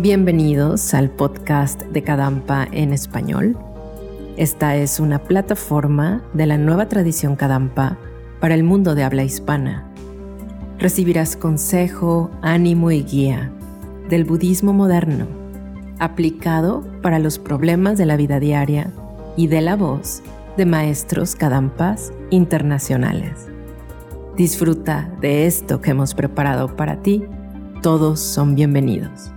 Bienvenidos al podcast de Kadampa en español. Esta es una plataforma de la nueva tradición Kadampa para el mundo de habla hispana. Recibirás consejo, ánimo y guía del budismo moderno, aplicado para los problemas de la vida diaria y de la voz de maestros Kadampas internacionales. Disfruta de esto que hemos preparado para ti. Todos son bienvenidos.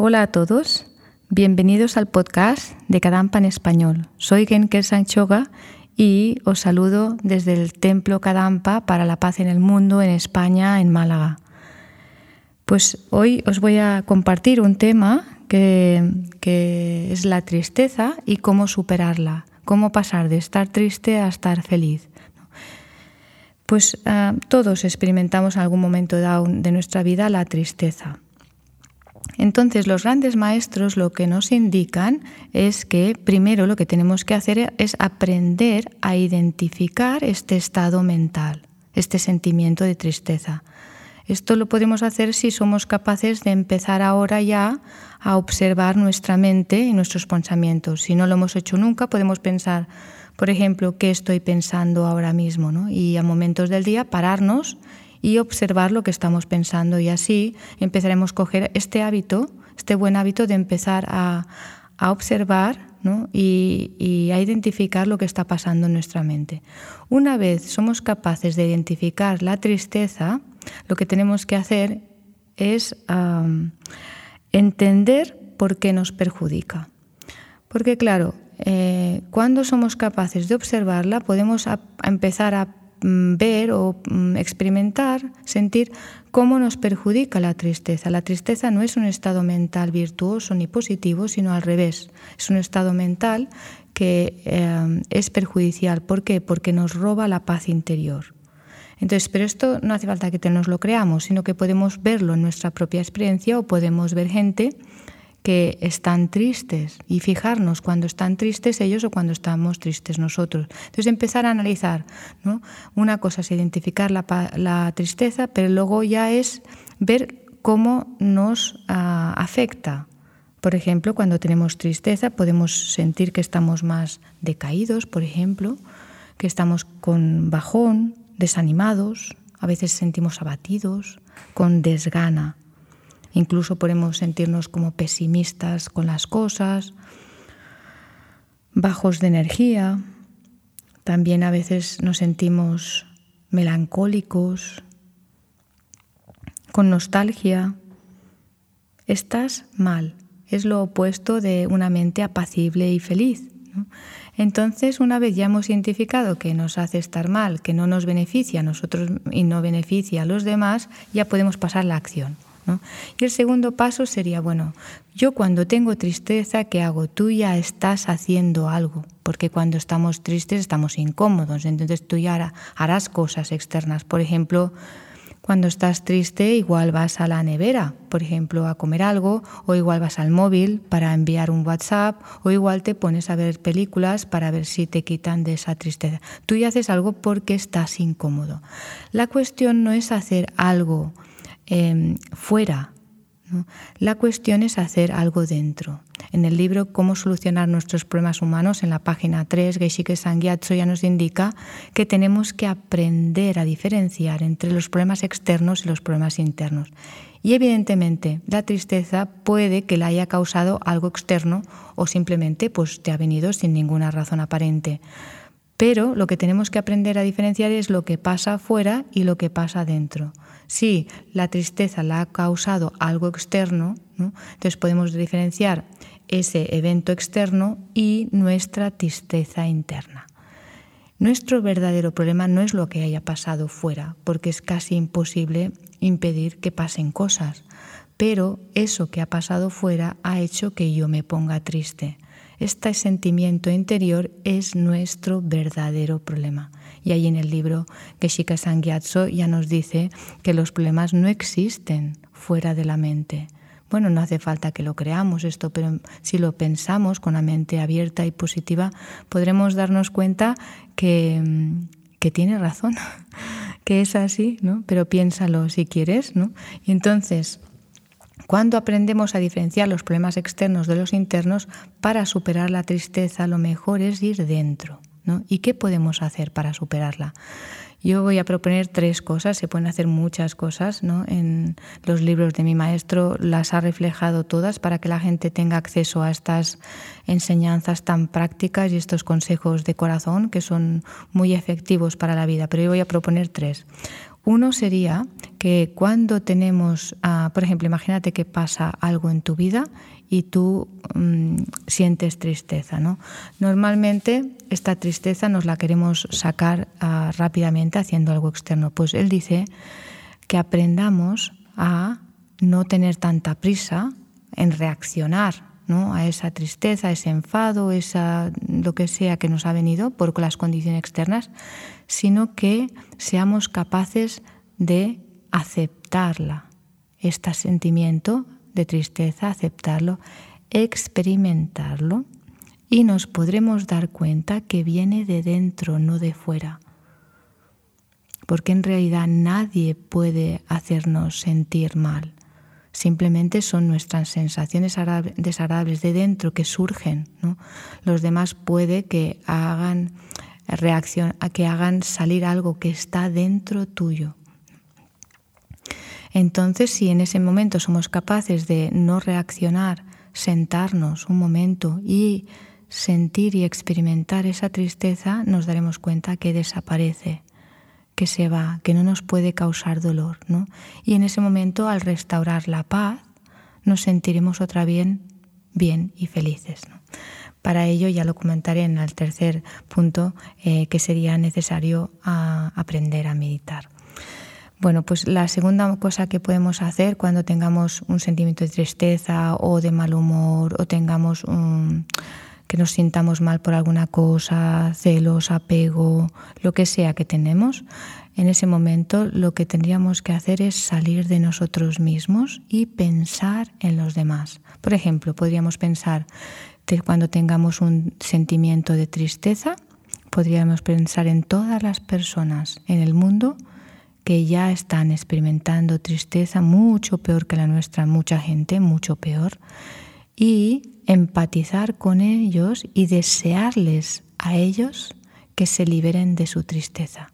Hola a todos, bienvenidos al podcast de Kadampa en español. Soy Genker Sanchoga y os saludo desde el Templo Kadampa para la Paz en el Mundo en España, en Málaga. Pues hoy os voy a compartir un tema que, es la tristeza y cómo superarla, cómo pasar de estar triste a estar feliz. Pues ah, todos experimentamos en algún momento de nuestra vida la tristeza. Entonces, los grandes maestros lo que nos indican es que primero lo que tenemos que hacer es aprender a identificar este estado mental, este sentimiento de tristeza. Esto lo podemos hacer si somos capaces de empezar ahora ya a observar nuestra mente y nuestros pensamientos. Si no lo hemos hecho nunca, podemos pensar, por ejemplo, qué estoy pensando ahora mismo, y a momentos del día pararnos y observar lo que estamos pensando y así empezaremos a coger este hábito, este buen hábito de empezar a, observar y, y, a identificar lo que está pasando en nuestra mente. Una vez somos capaces de identificar la tristeza, lo que tenemos que hacer es entender por qué nos perjudica. Porque claro, eh, cuando somos capaces de observarla, podemos empezar a Mm, ver o mm, experimentar, sentir cómo nos perjudica la tristeza. La tristeza no es un estado mental virtuoso ni positivo, sino al revés. Es un estado mental que eh, es perjudicial. ¿Por qué? Porque nos roba la paz interior. Entonces, pero esto no hace falta que nos lo creamos, sino que podemos verlo en nuestra propia experiencia o podemos ver gente que están tristes y fijarnos cuando están tristes ellos o cuando estamos tristes nosotros. Entonces empezar a analizar, ¿no? Una cosa es identificar la, tristeza, pero luego ya es ver cómo nos ah, afecta. Por ejemplo, cuando tenemos tristeza podemos sentir que estamos más decaídos, por ejemplo, que estamos con bajón, desanimados, a veces sentimos abatidos, con desgana. Incluso podemos sentirnos como pesimistas con las cosas, bajos de energía. También a veces nos sentimos melancólicos, con nostalgia. Estás mal. Es lo opuesto de una mente apacible y feliz. Entonces, una vez ya hemos identificado que nos hace estar mal, que no nos beneficia a nosotros y no beneficia a los demás, ya podemos pasar la acción. Y el segundo paso sería, bueno, yo cuando tengo tristeza, ¿qué hago? Tú ya estás haciendo algo, porque cuando estamos tristes estamos incómodos, entonces tú ya harás cosas externas. Por ejemplo, cuando estás triste, igual vas a la nevera, por ejemplo, a comer algo, o igual vas al móvil para enviar un WhatsApp, o igual te pones a ver películas para ver si te quitan de esa tristeza. Tú ya haces algo porque estás incómodo. La cuestión no es hacer algo Em, fuera. La cuestión es hacer algo dentro. En el libro Cómo solucionar nuestros problemas humanos, en la página 3, Geishike Sangyatso ya nos indica que tenemos que aprender a diferenciar entre los problemas externos y los problemas internos. Y evidentemente, la tristeza puede que la haya causado algo externo o simplemente pues, te ha venido sin ninguna razón aparente. Pero lo que tenemos que aprender a diferenciar es lo que pasa afuera y lo que pasa dentro. Si la tristeza la ha causado algo externo, entonces podemos diferenciar ese evento externo y nuestra tristeza interna. Nuestro verdadero problema no es lo que haya pasado fuera, porque es casi imposible impedir que pasen cosas, pero eso que ha pasado fuera ha hecho que yo me ponga triste. Este sentimiento interior es nuestro verdadero problema. Y ahí en el libro Geshika Sangyatso ya nos dice que los problemas no existen fuera de la mente. Bueno, no hace falta que lo creamos esto, pero si lo pensamos con la mente abierta y positiva, podremos darnos cuenta que, que tiene razón, que es así, ¿no? Pero piénsalo si quieres, ¿no? Y entonces, cuando aprendemos a diferenciar los problemas externos de los internos, para superar la tristeza lo mejor es ir dentro. ¿no? ¿Y qué podemos hacer para superarla? Yo voy a proponer tres cosas, se pueden hacer muchas cosas, ¿no? En los libros de mi maestro las ha reflejado todas para que la gente tenga acceso a estas enseñanzas tan prácticas y estos consejos de corazón que son muy efectivos para la vida, pero yo voy a proponer tres. Uno sería que cuando tenemos, ah, por ejemplo, imagínate que pasa algo en tu vida y tú mm, sientes tristeza. ¿no? Normalmente esta tristeza nos la queremos sacar ah, rápidamente haciendo algo externo. Pues él dice que aprendamos a no tener tanta prisa en reaccionar ¿no? a esa tristeza, ese enfado, esa, lo que sea que nos ha venido por las condiciones externas, sino que seamos capaces de aceptarla, este sentimiento, de tristeza, aceptarlo, experimentarlo y nos podremos dar cuenta que viene de dentro, no de fuera. Porque en realidad nadie puede hacernos sentir mal. Simplemente son nuestras sensaciones desagradables de dentro que surgen. Los demás puede que hagan reacción, a que hagan salir algo que está dentro tuyo. Entonces, si en ese momento somos capaces de no reaccionar, sentarnos un momento y sentir y experimentar esa tristeza, nos daremos cuenta que desaparece, que se va, que no nos puede causar dolor. ¿no? Y en ese momento, al restaurar la paz, nos sentiremos otra bien, bien y felices. Para ello, ya lo comentaré en el tercer punto, eh, que sería necesario ah, aprender a meditar. Bueno, pues la segunda cosa que podemos hacer cuando tengamos un sentimiento de tristeza o de mal humor o tengamos que nos sintamos mal por alguna cosa, celos, apego, lo que sea que tenemos, en ese momento lo que tendríamos que hacer es salir de nosotros mismos y pensar en los demás. Por ejemplo, podríamos pensar que cuando tengamos un sentimiento de tristeza, podríamos pensar en todas las personas en el mundo que ya están experimentando tristeza mucho peor que la nuestra, mucha gente, mucho peor, y empatizar con ellos y desearles a ellos que se liberen de su tristeza.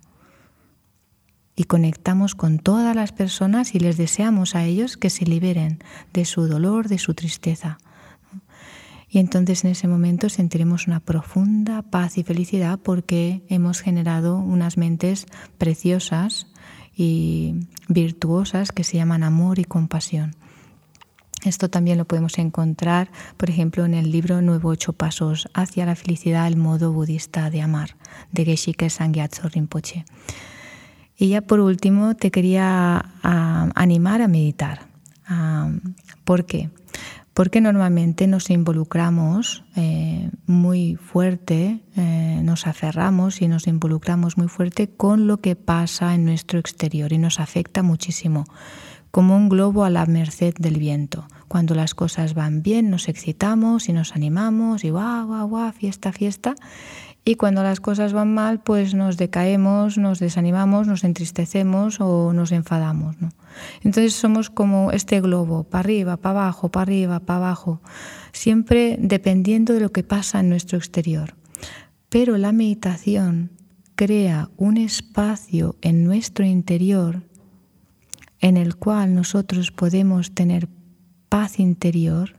Y conectamos con todas las personas y les deseamos a ellos que se liberen de su dolor, de su tristeza. Y entonces en ese momento sentiremos una profunda paz y felicidad porque hemos generado unas mentes preciosas y virtuosas que se llaman amor y compasión. Esto también lo podemos encontrar, por ejemplo, en el libro Nuevo Ocho Pasos hacia la felicidad, el modo budista de amar, de Geshe Sangyatso Rinpoche. Y ya por último te quería ah, animar a meditar. Ah, ¿Por qué? Porque normalmente nos involucramos eh, muy fuerte, eh, nos aferramos y nos involucramos muy fuerte con lo que pasa en nuestro exterior y nos afecta muchísimo, como un globo a la merced del viento. Cuando las cosas van bien nos excitamos y nos animamos y guau, guau, guau, fiesta, fiesta, y cuando las cosas van mal, pues nos decaemos, nos desanimamos, nos entristecemos o nos enfadamos. Entonces somos como este globo, para arriba, para abajo, para arriba, para abajo, siempre dependiendo de lo que pasa en nuestro exterior. Pero la meditación crea un espacio en nuestro interior en el cual nosotros podemos tener paz interior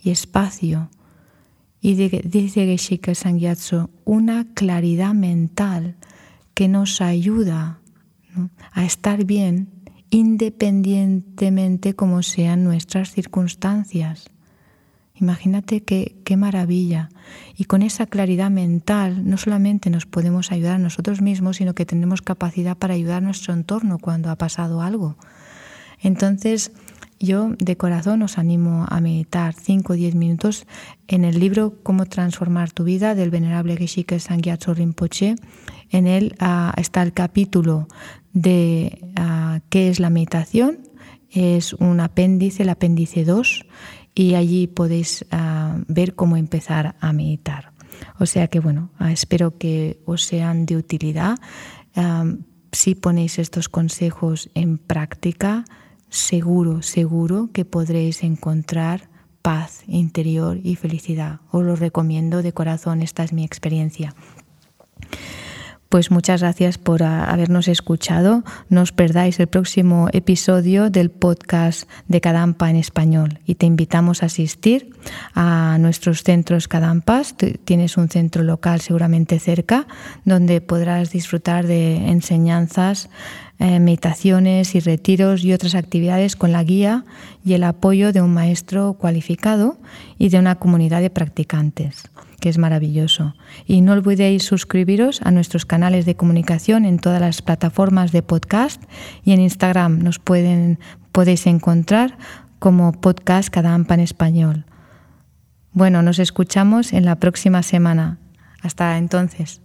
y espacio y dice Geshe Sangyatso, una claridad mental que nos ayuda a estar bien independientemente como sean nuestras circunstancias. Imagínate qué, qué maravilla. Y con esa claridad mental no solamente nos podemos ayudar a nosotros mismos, sino que tenemos capacidad para ayudar a nuestro entorno cuando ha pasado algo. Entonces, yo de corazón os animo a meditar 5 o 10 minutos en el libro Cómo transformar tu vida del venerable Geshe Sangyatso Rinpoche. En él ah, está el capítulo de ah, qué es la meditación. Es un apéndice, el apéndice 2, y allí podéis ah, ver cómo empezar a meditar. O sea que bueno, espero que os sean de utilidad si ponéis estos consejos en práctica, seguro, seguro que podréis encontrar paz interior y felicidad. Os lo recomiendo de corazón, esta es mi experiencia. Pues muchas gracias por habernos escuchado. No os perdáis el próximo episodio del podcast de Cadampa en español y te invitamos a asistir a nuestros centros Cadampas. Tienes un centro local seguramente cerca donde podrás disfrutar de enseñanzas, eh, meditaciones y retiros y otras actividades con la guía y el apoyo de un maestro cualificado y de una comunidad de practicantes que es maravilloso. Y no olvidéis suscribiros a nuestros canales de comunicación en todas las plataformas de podcast y en Instagram nos pueden, podéis encontrar como podcast Cadampa en español. Bueno, nos escuchamos en la próxima semana. Hasta entonces.